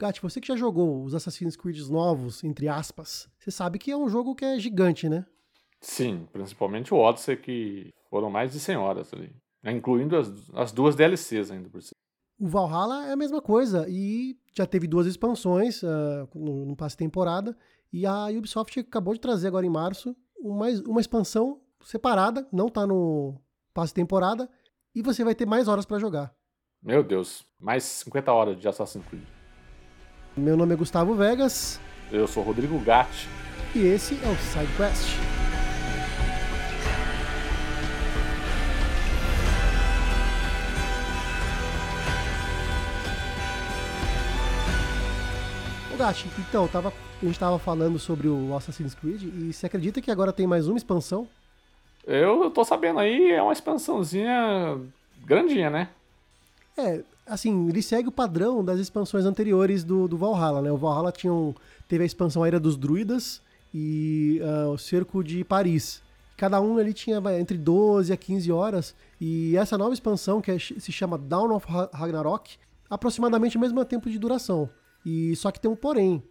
Gatti, você que já jogou os Assassin's Creed novos, entre aspas, você sabe que é um jogo que é gigante, né? Sim, principalmente o Odyssey, que foram mais de 100 horas ali. Né, incluindo as, as duas DLCs ainda por cima. O Valhalla é a mesma coisa e já teve duas expansões uh, no, no passe temporada. E a Ubisoft acabou de trazer agora em março uma, uma expansão separada, não tá no passe temporada, e você vai ter mais horas para jogar. Meu Deus, mais 50 horas de Assassin's Creed. Meu nome é Gustavo Vegas. Eu sou Rodrigo Gatti. E esse é o SideQuest. Gatti, então, tava, a gente tava falando sobre o Assassin's Creed e você acredita que agora tem mais uma expansão? Eu, eu tô sabendo aí, é uma expansãozinha grandinha, né? É, assim, ele segue o padrão das expansões anteriores do, do Valhalla, né? O Valhalla tinha um, teve a expansão Era dos Druidas e uh, o Cerco de Paris. Cada um ali tinha entre 12 a 15 horas. E essa nova expansão, que é, se chama Dawn of Ragnarok, aproximadamente o mesmo tempo de duração. E só que tem um porém.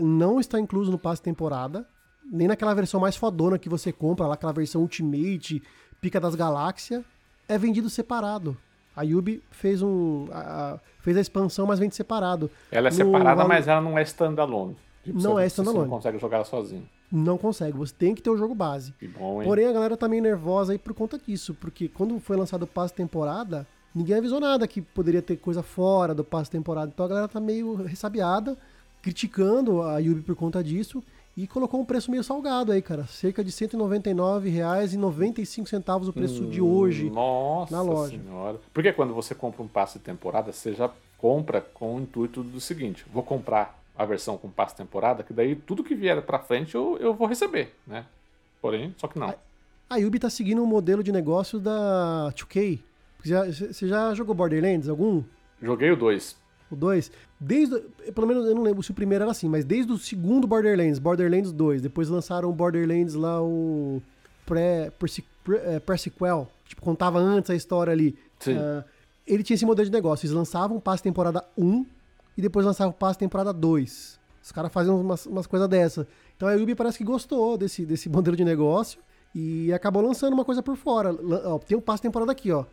Não está incluso no passe temporada, nem naquela versão mais fodona que você compra, lá aquela versão Ultimate, Pica das Galáxias, é vendido separado. A Yubi fez um a, fez a expansão, mas vende separado. Ela é no, separada, mas ela não é standalone. Tipo, não é standalone. Você não consegue jogar ela sozinho. Não consegue, você tem que ter o jogo base. Que bom, hein? Porém, a galera tá meio nervosa aí por conta disso, porque quando foi lançado o passe temporada, ninguém avisou nada que poderia ter coisa fora do passe temporada. Então a galera tá meio ressabiada, criticando a Yubi por conta disso. E colocou um preço meio salgado aí, cara. Cerca de R$ 199,95 o preço hum, de hoje nossa na loja. Senhora. Porque quando você compra um passe de temporada, você já compra com o intuito do seguinte: vou comprar a versão com passe temporada, que daí tudo que vier para frente eu, eu vou receber, né? Porém, só que não. A, a Yubi tá seguindo um modelo de negócio da 2K, você já jogou Borderlands algum? Joguei o 2. O 2? Desde. Pelo menos eu não lembro se o primeiro era assim, mas desde o segundo Borderlands, Borderlands 2, depois lançaram o Borderlands lá, o. Pré-sequel, é, tipo, contava antes a história ali. Sim. Uh, ele tinha esse modelo de negócio. Eles lançavam o passe temporada 1 e depois lançavam o passe temporada 2. Os caras faziam umas, umas coisas dessa. Então a Ubi parece que gostou desse, desse modelo de negócio e acabou lançando uma coisa por fora. Tem um passe temporada aqui, ó.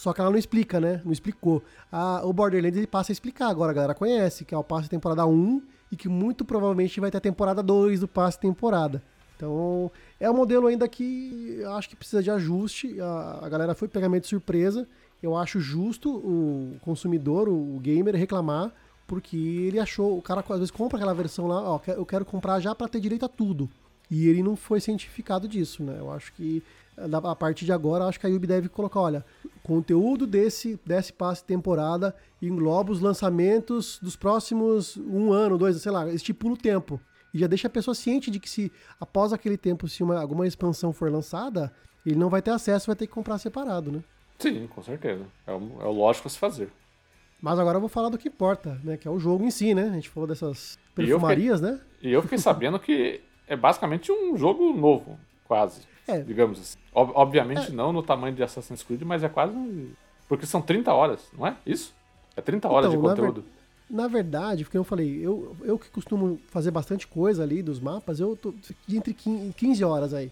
Só que ela não explica, né? Não explicou. A, o Borderlands ele passa a explicar agora, a galera conhece, que é o passe temporada 1 e que muito provavelmente vai ter a temporada 2 do passe temporada. Então, é um modelo ainda que acho que precisa de ajuste. A, a galera foi pegamento de surpresa. Eu acho justo o consumidor, o, o gamer, reclamar, porque ele achou, o cara às vezes compra aquela versão lá, ó, eu quero comprar já para ter direito a tudo. E ele não foi cientificado disso, né? Eu acho que a partir de agora, acho que a Yubi deve colocar, olha, conteúdo desse, desse passe temporada engloba os lançamentos dos próximos um ano, dois, sei lá, estipula o tempo. E já deixa a pessoa ciente de que se após aquele tempo, se uma, alguma expansão for lançada, ele não vai ter acesso, vai ter que comprar separado, né? Sim, com certeza. É o, é o lógico a se fazer. Mas agora eu vou falar do que importa, né? Que é o jogo em si, né? A gente falou dessas perfumarias, fiquei, né? E eu fiquei sabendo que é basicamente um jogo novo, quase. É. Digamos assim. Ob obviamente é. não no tamanho de Assassin's Creed, mas é quase. Porque são 30 horas, não é? Isso? É 30 horas então, de conteúdo. Na, ver... na verdade, porque eu falei, eu, eu que costumo fazer bastante coisa ali dos mapas, eu tô entre 15 horas aí.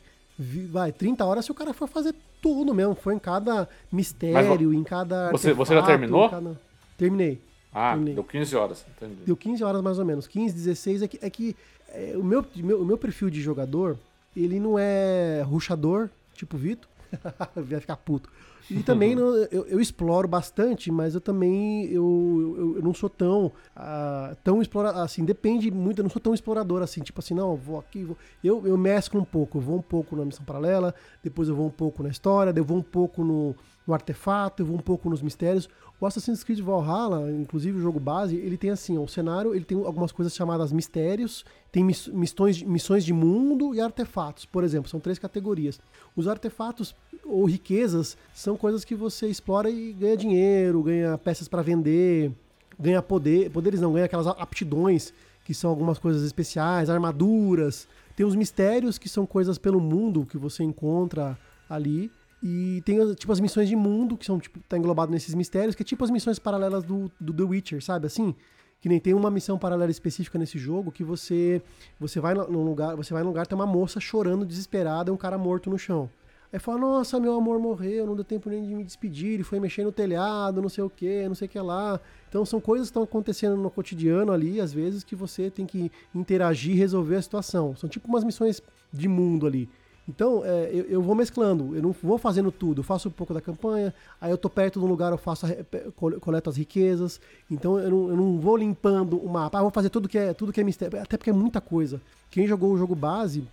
Vai, 30 horas se o cara for fazer tudo mesmo. Foi em cada mistério, mas, em cada. Você, você já terminou? Cada... Terminei. Ah, terminei. deu 15 horas, entendi. Deu 15 horas mais ou menos. 15, 16 é que, é que é, o, meu, meu, o meu perfil de jogador, ele não é ruxador, tipo Vitor. Vai ficar puto. E também não, eu, eu, exploro bastante, mas eu também eu, eu, eu não sou tão uh, tão explorador, assim, depende muito, eu não sou tão explorador assim, tipo assim, não, vou aqui, vou. Eu, eu mesclo um pouco, eu vou um pouco na missão paralela, depois eu vou um pouco na história, eu vou um pouco no, no artefato, eu vou um pouco nos mistérios. O Assassin's Creed Valhalla, inclusive o jogo base, ele tem assim, ó, o cenário, ele tem algumas coisas chamadas mistérios, tem missões, missões de mundo e artefatos, por exemplo, são três categorias. Os artefatos ou riquezas são coisas que você explora e ganha dinheiro, ganha peças para vender, ganha poder, poderes não, ganha aquelas aptidões que são algumas coisas especiais, armaduras. Tem os mistérios que são coisas pelo mundo que você encontra ali. E tem tipo as missões de mundo, que são tipo, tá englobado nesses mistérios, que é tipo as missões paralelas do, do The Witcher, sabe assim? Que nem tem uma missão paralela específica nesse jogo que você você vai num lugar, você vai num lugar tem uma moça chorando desesperada, e um cara morto no chão. Aí fala, nossa, meu amor morreu, não deu tempo nem de me despedir, ele foi mexer no telhado, não sei o que, não sei o que lá. Então são coisas que estão acontecendo no cotidiano ali, às vezes, que você tem que interagir e resolver a situação. São tipo umas missões de mundo ali. Então, é, eu, eu, vou mesclando, eu não vou fazendo tudo, eu faço um pouco da campanha, aí eu tô perto de um lugar, eu faço a, coleto as riquezas, então eu não, eu não, vou limpando o mapa, ah, vou fazer tudo que é tudo que é mistério, até porque é muita coisa. Quem jogou o jogo base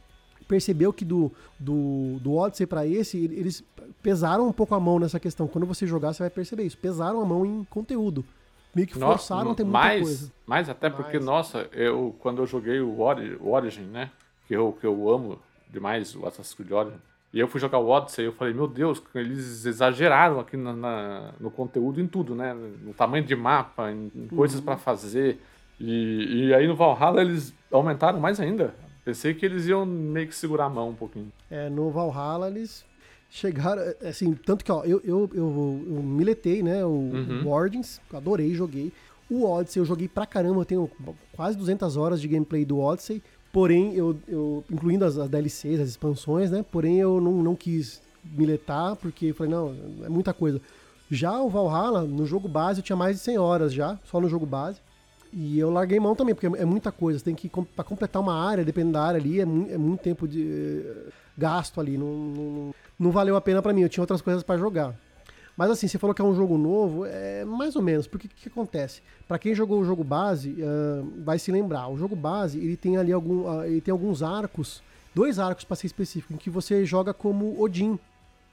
percebeu que do, do, do Odyssey para esse, eles pesaram um pouco a mão nessa questão. Quando você jogar, você vai perceber isso. Pesaram a mão em conteúdo. Meio que forçaram a ter muita mais, coisa. Mais até porque, mais. nossa, eu quando eu joguei o Origin, né? Que eu, que eu amo demais, o Assassin's Creed Origin. E eu fui jogar o Odyssey e eu falei, meu Deus, eles exageraram aqui na, na, no conteúdo em tudo, né? No tamanho de mapa, em, em coisas uhum. para fazer. E, e aí no Valhalla eles aumentaram mais ainda. Pensei que eles iam meio que segurar a mão um pouquinho. É, no Valhalla eles chegaram, assim, tanto que, ó, eu, eu, eu, eu miletei, né, o, uhum. o Origins, adorei, joguei. O Odyssey eu joguei pra caramba, eu tenho quase 200 horas de gameplay do Odyssey, porém, eu, eu incluindo as, as DLCs, as expansões, né, porém eu não, não quis miletar, porque falei, não, é muita coisa. Já o Valhalla, no jogo base, eu tinha mais de 100 horas já, só no jogo base. E eu larguei mão também, porque é muita coisa. Você tem que, para completar uma área, dependendo da área ali, é, muito, é muito tempo de uh, gasto ali. Não, não, não valeu a pena para mim, eu tinha outras coisas para jogar. Mas assim, você falou que é um jogo novo, é mais ou menos, porque o que, que, acontece? Para quem jogou o jogo base, uh, vai se lembrar, o jogo base, ele tem ali algum, uh, ele tem alguns arcos, dois arcos para ser específico, em que você joga como Odin.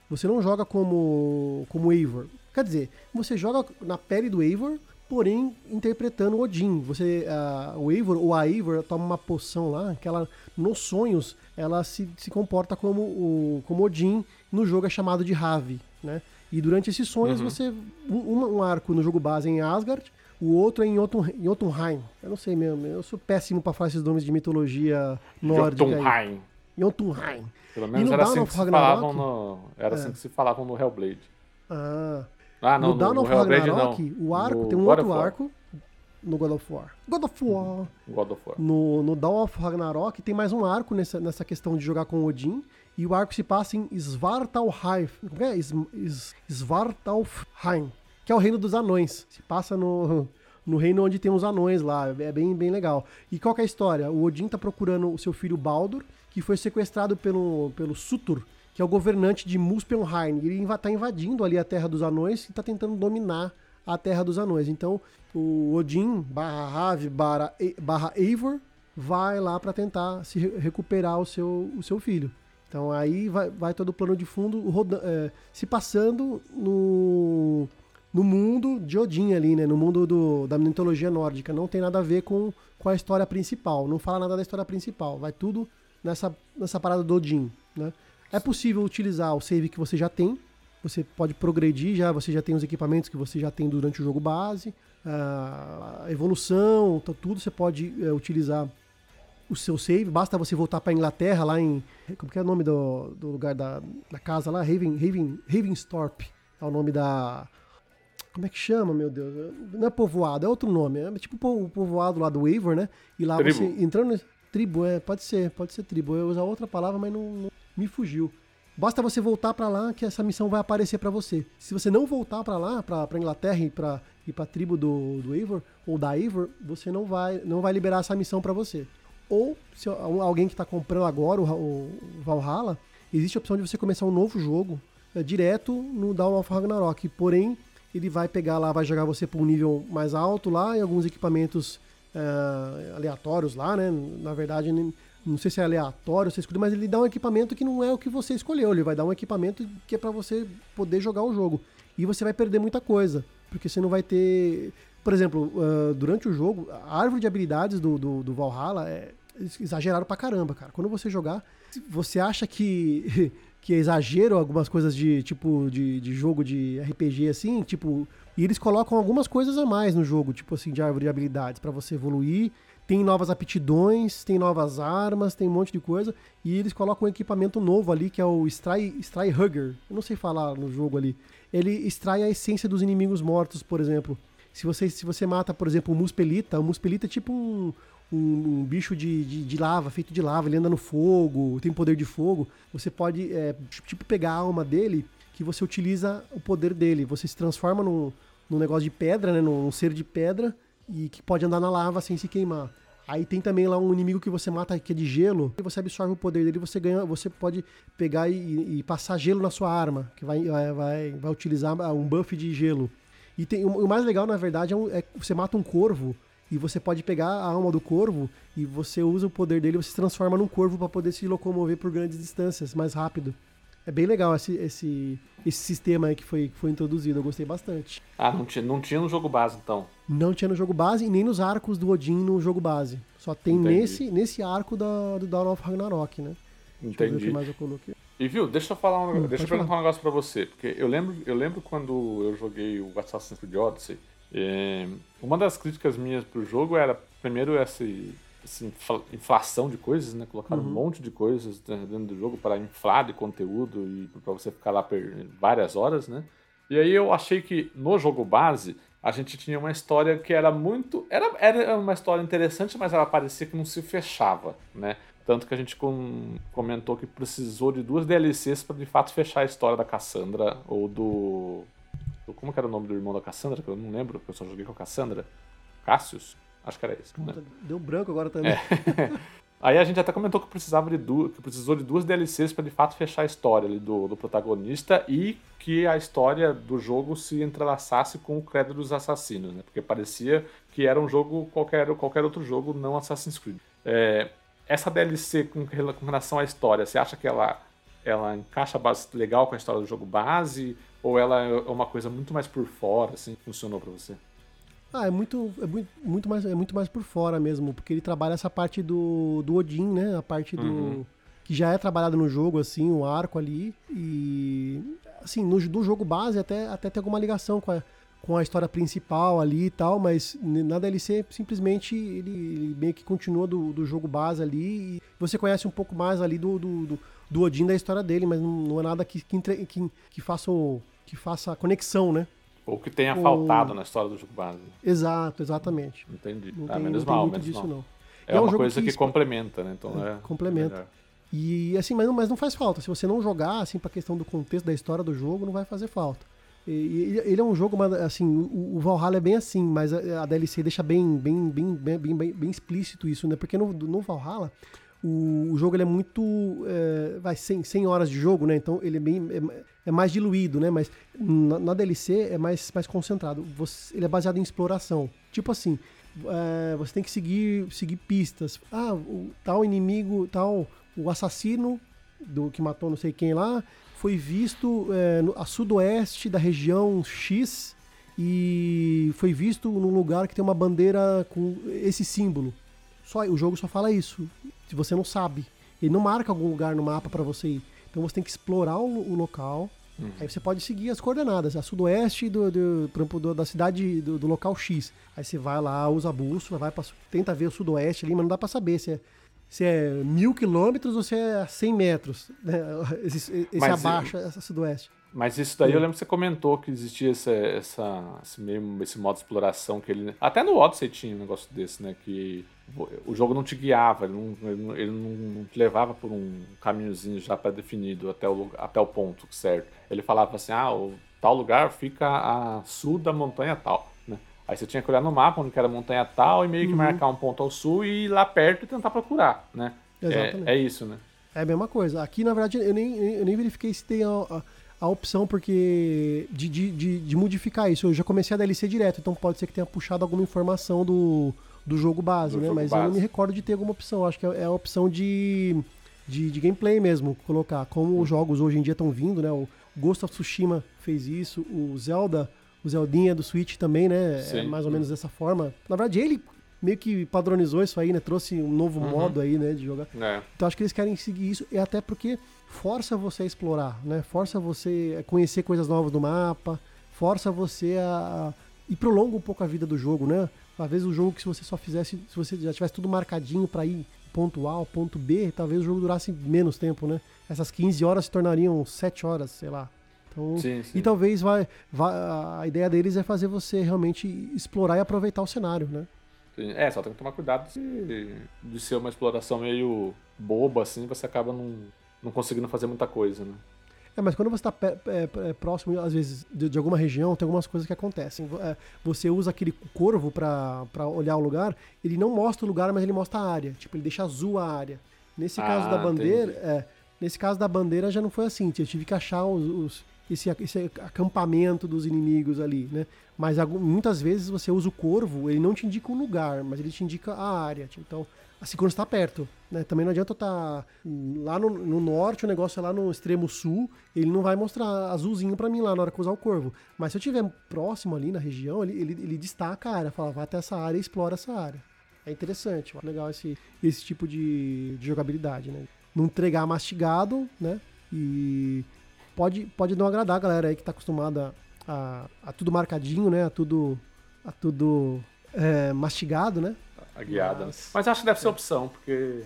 Você não joga como como Eivor. Quer dizer, você joga na pele do Eivor, porém interpretando Odin. Você, uh, o Eivor ou a Eivor toma uma poção lá, que ela, nos sonhos, ela se, se comporta como, o, como Odin, no jogo é chamado de Ravi, né? E durante esses sonhos uhum. você, um, um, arco no jogo base é em Asgard, o outro é em, Jotunheim. Eu não sei mesmo, eu sou péssimo para falar esses nomes de mitologia nórdica. Jotunheim. Jotunheim. Pelo menos era, assim que, se falavam no, era é. assim que se falavam no Hellblade. Ah, ah, não, no, Dawn of Ragnarok, o arco, no tem um outro arco no God of War. God of War. God of War. No, no Dawn of Ragnarok tem mais um arco nessa, nessa questão de jogar com Odin. E o arco se passa em Svartalheim. Como é? Svartalheim. Que é o reino dos anões. Se passa no, no reino onde tem os anões lá. É bem, bem legal. E qual é a história? O Odin tá procurando o seu filho Baldur, que foi sequestrado pelo, pelo Sutur, que é o governante de Muspelheim. Ele está invadindo ali a Terra dos Anões e está tentando dominar a Terra dos Anões. Então, o Odin barra Rav barra, barra Eivor vai lá para tentar se recuperar o seu, o seu filho. Então aí vai, vai todo o plano de fundo roda, é, se passando no, no mundo de Odin ali, né? No mundo do, da mitologia nórdica. Não tem nada a ver com, com a história principal. Não fala nada da história principal. Vai tudo nessa, nessa parada do Odin, né? É possível utilizar o save que você já tem. Você pode progredir já, você já tem os equipamentos que você já tem durante o jogo base. A evolução, tá tudo você pode é, utilizar o seu save. Basta você voltar para Inglaterra, lá em. Como que é o nome do, do lugar da, da casa lá? Raven, Raven, Ravenstorp. É o nome da. Como é que chama, meu Deus? Não é povoado, é outro nome. É tipo o povoado lá do Eivor, né? E lá tribo. você entrando. Tribo, é, pode ser, pode ser tribo. Eu ia usar outra palavra, mas não, não me fugiu. Basta você voltar para lá que essa missão vai aparecer para você. Se você não voltar para lá, para Inglaterra e para ir para tribo do, do Eivor ou da Eivor, você não vai não vai liberar essa missão para você. Ou se alguém que está comprando agora o, o, Valhalla, existe a opção de você começar um novo jogo é, direto no Dawn of Ragnarok. Porém, ele vai pegar lá, vai jogar você para um nível mais alto lá e alguns equipamentos é, aleatórios lá, né? Na verdade, não sei se é aleatório, você escolhe, mas ele dá um equipamento que não é o que você escolheu. Ele vai dar um equipamento que é para você poder jogar o jogo. E você vai perder muita coisa, porque você não vai ter. Por exemplo, uh, durante o jogo, a árvore de habilidades do, do, do Valhalla é exagerado pra caramba, cara. Quando você jogar, você acha que, que é exagero algumas coisas de tipo de, de jogo de RPG assim, tipo. E eles colocam algumas coisas a mais no jogo, tipo assim, de árvore de habilidades, para você evoluir tem novas aptidões, tem novas armas, tem um monte de coisa. E eles colocam um equipamento novo ali, que é o Stry, Stry Hugger. Eu não sei falar no jogo ali. Ele extrai a essência dos inimigos mortos, por exemplo. Se você, se você mata, por exemplo, o Muspelita, o Muspelita é tipo um, um, um bicho de, de, de, lava, feito de lava, ele anda no fogo, tem poder de fogo. Você pode, é, tipo, pegar a alma dele, que você utiliza o poder dele. Você se transforma num, num negócio de pedra, né? Num ser de pedra, e que pode andar na lava sem se queimar. Aí tem também lá um inimigo que você mata que é de gelo, e você absorve o poder dele, você ganha, você pode pegar e, e passar gelo na sua arma, que vai, vai, vai utilizar um buff de gelo. E tem, o, mais legal, na verdade, é, um, é você mata um corvo e você pode pegar a alma do corvo e você usa o poder dele, você se transforma num corvo para poder se locomover por grandes distâncias, mais rápido. É bem legal esse, esse, esse sistema aí que foi, que foi introduzido, eu gostei bastante. Ah, não tinha, não tinha no jogo base então? Não tinha no jogo base e nem nos arcos do Odin no jogo base. Só tem nesse, nesse arco da, do Dawn of Ragnarok, né? Entendi. Mais eu coloquei. E viu, deixa eu falar um, hum, deixa eu perguntar falar. um negócio pra você, porque eu lembro, eu lembro quando eu joguei o Assassin's Creed Odyssey, é, uma das críticas minhas pro jogo era, primeiro, essa, essa inflação de coisas, né? Colocaram uhum. um monte de coisas dentro do jogo para inflar de conteúdo e para você ficar lá várias horas, né? E aí eu achei que no jogo base a gente tinha uma história que era muito. Era, era uma história interessante, mas ela parecia que não se fechava, né? Tanto que a gente com, comentou que precisou de duas DLCs para de fato fechar a história da Cassandra ou do, do. Como era o nome do irmão da Cassandra? Que eu não lembro, porque eu só joguei com a Cassandra. Cassius? Acho que era isso. Né? Deu branco agora também. É. Aí a gente até comentou que precisava de duas, que precisou de duas DLCs para de fato fechar a história ali do, do protagonista e que a história do jogo se entrelaçasse com o credo dos assassinos, né? Porque parecia que era um jogo qualquer qualquer outro jogo não Assassin's Creed. É, essa DLC com, com, relação à história, você acha que ela ela encaixa legal com a história do jogo base ou ela é uma coisa muito mais por fora, assim, que funcionou para você? Ah, é muito, é muito, muito, mais, é muito mais por fora mesmo, porque ele trabalha essa parte do, do Odin, né? A parte do. Uhum. Que já é trabalhado no jogo, assim, o arco ali. E. Assim, no, do jogo base até, até tem alguma ligação com a, com a história principal ali e tal, mas na DLC simplesmente ele, ele meio que continua do, do jogo base ali. E você conhece um pouco mais ali do, do, do, do Odin da história dele, mas não, não é nada que, que, que, que, faça, que faça conexão, né? Ou que tenha o... faltado na história do jogo base. Exato, exatamente. Entendi. Não ah, tem, menos não mal, menos disso, mal. não. É, é uma coisa que, que complementa, né? Então é, é complementa. E assim, mas não, mas não faz falta. Se você não jogar, assim, pra questão do contexto da história do jogo, não vai fazer falta. E, ele é um jogo, assim, o, Valhalla é bem assim, mas a, DLC deixa bem, bem, bem, bem, bem, bem explícito isso, né? Porque no, no Valhalla, o, o jogo ele é muito. É, vai 100, 100 horas de jogo, né? Então ele é bem. É, é mais diluído, né? Mas na, na, DLC é mais, mais concentrado. Você, ele é baseado em exploração. Tipo assim, é, você tem que seguir, seguir pistas. Ah, o, tal inimigo, tal. O assassino do que matou não sei quem lá foi visto é, no, a sudoeste da região X e foi visto num lugar que tem uma bandeira com esse símbolo. Só o jogo só fala isso. Se você não sabe, ele não marca algum lugar no mapa para você ir. Então você tem que explorar o, o local. Uhum. Aí você pode seguir as coordenadas, a sudoeste do, do, do da cidade do, do, local X. Aí você vai lá, usa a bússola, vai pra, tenta ver o sudoeste ali, mas não dá para saber se é, se é mil quilômetros ou se é 100 metros. Né? Esse, esse abaixa essa sudoeste. Mas isso daí eu lembro que você comentou que existia essa, essa, esse, mesmo, esse modo de exploração que ele. Até no Odyssey tinha um negócio desse, né? Que o jogo não te guiava, ele não, ele não, ele não te levava por um caminhozinho já pré-definido até o, até o ponto certo. Ele falava assim: ah, o tal lugar fica a sul da montanha tal. Né? Aí você tinha que olhar no mapa onde era a montanha tal e meio que uhum. marcar um ponto ao sul e ir lá perto e tentar procurar, né? Exatamente. É, é isso, né? É a mesma coisa. Aqui, na verdade, eu nem, eu nem verifiquei se tem a, a, a opção porque de, de, de, de, modificar isso. Eu já comecei a DLC direto, então pode ser que tenha puxado alguma informação do, do jogo base, do né? Jogo Mas base. eu não me recordo de ter alguma opção. Acho que é, é a opção de, de, de gameplay mesmo, colocar. Como os jogos hoje em dia estão vindo, né? O Ghost of Tsushima fez isso, o Zelda, o Zeldinha do Switch também, né? É Sim. É mais ou menos dessa forma. Na verdade, ele meio que padronizou isso aí, né? Trouxe um novo uhum. modo aí, né, de jogar. É. Então acho que eles querem seguir isso, e até porque força você a explorar, né? Força você a conhecer coisas novas do mapa, força você a, e prolonga um pouco a vida do jogo, né? Às vezes o jogo que se você só fizesse, se você já tivesse tudo marcadinho para ir ponto A, ponto B, talvez o jogo durasse menos tempo, né? Essas 15 horas se tornariam 7 horas, sei lá. Então, sim, sim. E talvez vai, vai, a ideia deles é fazer você realmente explorar e aproveitar o cenário, né? É, só tem que tomar cuidado de, de ser uma exploração meio boba, assim, você acaba não, não conseguindo fazer muita coisa, né? É, mas quando você está é, próximo, às vezes, de, de, alguma região, tem algumas coisas que acontecem. É, você usa aquele corvo para olhar o lugar, ele não mostra o lugar, mas ele mostra a área. Tipo, ele deixa azul a área. Nesse ah, caso da bandeira, é, nesse caso da bandeira já não foi assim. Eu tive que achar os, os esse, esse acampamento dos inimigos ali, né? Mas muitas vezes você usa o corvo, ele não te indica um lugar, mas ele te indica a área. Então, assim, quando está perto, né? Também não adianta estar tá lá no, no, norte, o negócio é lá no extremo sul, ele não vai mostrar azulzinho para mim lá na hora que usar o corvo. Mas se eu estiver próximo ali na região, ele, ele, ele destaca a área, fala, vai até essa área e explora essa área. É interessante, legal esse, esse tipo de, de jogabilidade, né? Não entregar mastigado, né? E pode, pode não agradar a galera aí que tá acostumada a, a tudo marcadinho, né? A tudo, a tudo é, mastigado, né? A guiada. Mas, Mas acho que deve ser opção, porque.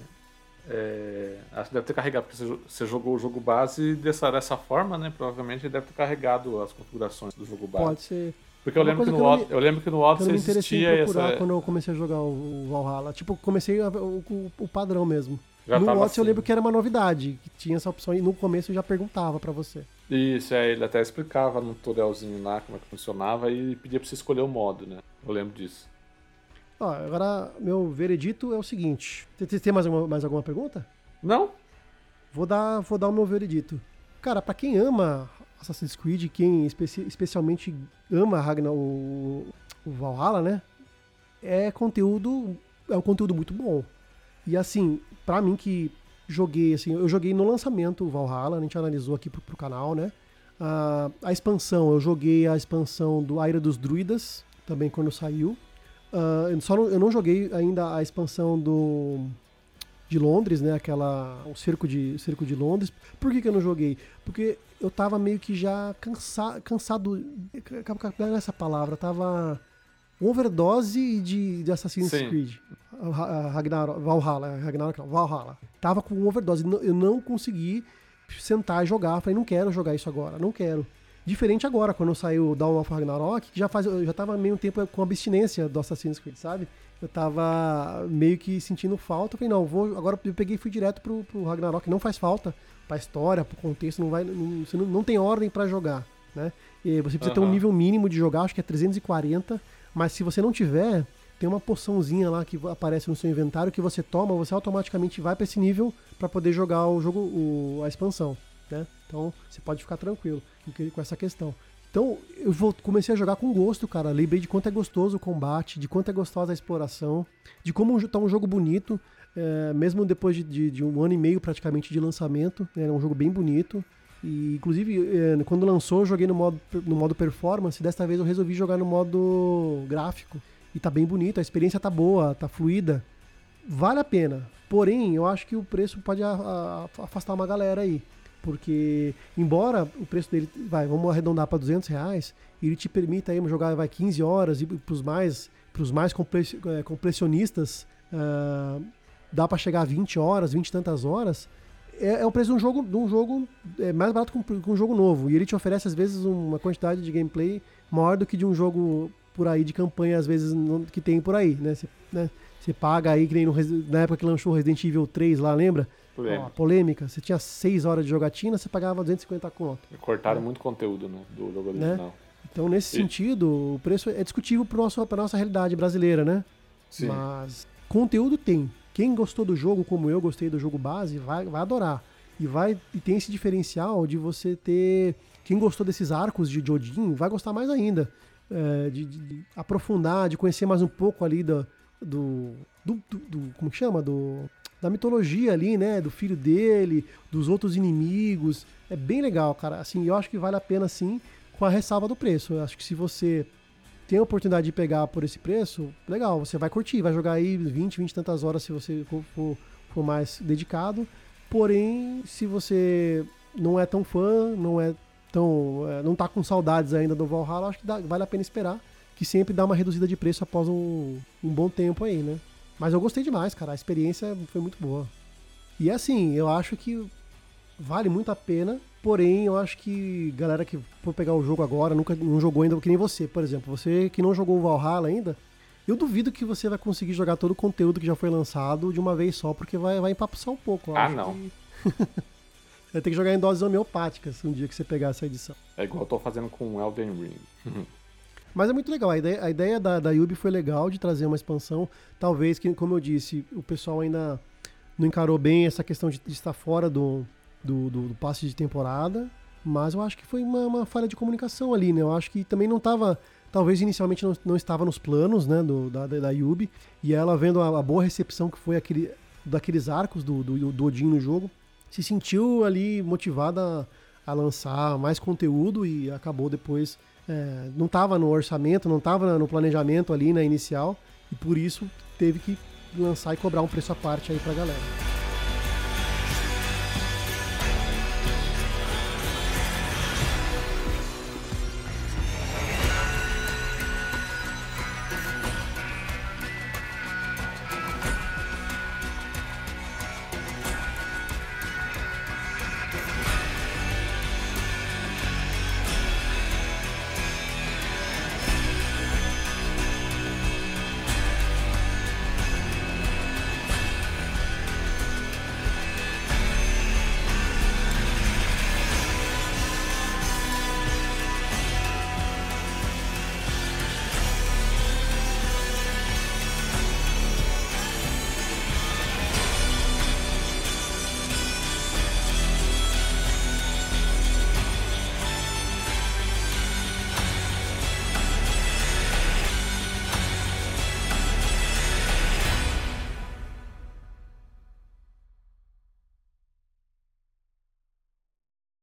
É, acho que deve ter carregado, porque você jogou o jogo base dessa, dessa forma, né? Provavelmente deve ter carregado as configurações do jogo base. Pode ser. Porque eu lembro, que no Odyssey, eu lembro que no Odyssey existia essa... quando eu comecei a jogar o Valhalla. Tipo, comecei a, o, o padrão mesmo. Já no Odyssey assim. eu lembro que era uma novidade, que tinha essa opção e no começo eu já perguntava para você. Isso, é, ele até explicava no tutorialzinho lá como é que funcionava e pedia pra você escolher o modo, né? Eu lembro disso. Ó, agora, meu veredito é o seguinte. Tem, tem mais, alguma, mais alguma pergunta? Não. Vou dar, vou dar o meu veredito. Cara, para quem ama Assassin's Creed, quem especi especialmente ama Ragnar, o, o Valhalla, né? É conteúdo, é um conteúdo muito bom. E assim, para mim que joguei, assim, eu joguei no lançamento o Valhalla, a gente analisou aqui pro, pro canal, né? Uh, a expansão, eu joguei a expansão do Aira dos Druidas, também quando saiu. Uh, eu, só não, eu não joguei ainda a expansão do de Londres, né? Aquela. O cerco de, cerco de Londres. Por que, que eu não joguei? Porque eu tava meio que já cansa, cansado. Nessa palavra, tava overdose de, de Assassin's Sim. Creed. Ragnarok, Valhalla, Ragnarok não, Valhalla. Tava com overdose. Eu não consegui sentar e jogar. Falei, não quero jogar isso agora, não quero. Diferente agora, quando saiu Dawn of Ragnarok, que já faz, eu já tava meio tempo com abstinência do Assassin's Creed, sabe? Eu tava meio que sentindo falta. Eu falei, não, vou. Agora eu peguei e fui direto pro, pro Ragnarok. Não faz falta pra história, pro contexto, não vai. Não, você não, não tem ordem para jogar, né? E você precisa uhum. ter um nível mínimo de jogar, acho que é 340 mas se você não tiver, tem uma poçãozinha lá que aparece no seu inventário que você toma, você automaticamente vai para esse nível para poder jogar o jogo, o, a expansão, né? Então você pode ficar tranquilo com essa questão. Então eu vou, comecei a jogar com gosto, cara. Lembrei de quanto é gostoso o combate, de quanto é gostosa a exploração, de como tá um jogo bonito, é, mesmo depois de, de, de, um ano e meio praticamente de lançamento. Né? É um jogo bem bonito. E, inclusive, é, quando lançou, eu joguei no modo, no modo performance. Desta vez eu resolvi jogar no modo gráfico. E tá bem bonito, a experiência tá boa, tá fluida. Vale a pena. Porém, eu acho que o preço pode afastar uma galera aí. Porque, embora o preço dele, vai, vamos arredondar para 200 reais, ele te permita aí jogar vai, 15 horas e para os mais, pros mais é, completionistas, uh, dá para chegar a 20 horas, 20 e tantas horas é, é o preço de um jogo, de um jogo é, mais barato um, que um, jogo novo. E ele te oferece, às vezes, uma quantidade de gameplay maior do que de um jogo por aí de campanha, às vezes, que tem por aí, né? Você né? paga aí, que nem no, na época que lançou Resident Evil 3 lá, lembra? Polêmica. Ó, polêmica. Você tinha 6 horas de jogatina, você pagava 250 conto. Cortaram muito conteúdo né, do jogo né? original. Né? Então, nesse e... sentido, o preço é discutível para a nossa realidade brasileira, né? Sim. Mas conteúdo tem. Quem gostou do jogo, como eu gostei do jogo base, vai, vai adorar. E, vai, e tem esse diferencial de você ter. Quem gostou desses arcos de Jodin vai gostar mais ainda. É, de, de, aprofundar, de conhecer mais um pouco ali do, do, do, do, como que chama? Do, da mitologia ali, né? Do filho dele, dos outros inimigos. É bem legal, cara. Assim, eu acho que vale a pena sim, com a ressalva do preço. Eu acho que se você tem a oportunidade de pegar por esse preço, legal, você vai curtir, vai jogar aí 20, 20 tantas horas se você for, for mais dedicado. Porém, se você não é tão fã, não é tão. É, não tá com saudades ainda do Valhalla, acho que dá, vale a pena esperar. Que sempre dá uma reduzida de preço após um, um bom tempo aí, né? Mas eu gostei demais, cara. A experiência foi muito boa. E assim, eu acho que vale muito a pena. Porém, eu acho que galera que for pegar o jogo agora, nunca não jogou ainda, que nem você, por exemplo, você que não jogou o Valhalla ainda, eu duvido que você vai conseguir jogar todo o conteúdo que já foi lançado de uma vez só, porque vai, vai empapuçar um pouco. ah, não. Que... vai ter que jogar em doses homeopáticas um dia que você pegar essa edição. É igual eu tô fazendo com Elden Ring. Mas é muito legal. A ideia, a ideia da, da Yubi foi legal de trazer uma expansão. Talvez, que, como eu disse, o pessoal ainda não encarou bem essa questão de, de estar fora do, do, do, do, passe de temporada. Mas eu acho que foi uma, uma falha de comunicação ali, né? Eu acho que também não estava talvez inicialmente não, não estava nos planos né, do, da, da Yubi, e ela vendo a, a, boa recepção que foi aquele, daqueles arcos do, do, do Odin no jogo, se sentiu ali motivada a, a lançar mais conteúdo e acabou depois. É, não estava no orçamento, não estava no planejamento ali na inicial, e por isso teve que lançar e cobrar um preço à parte aí pra galera.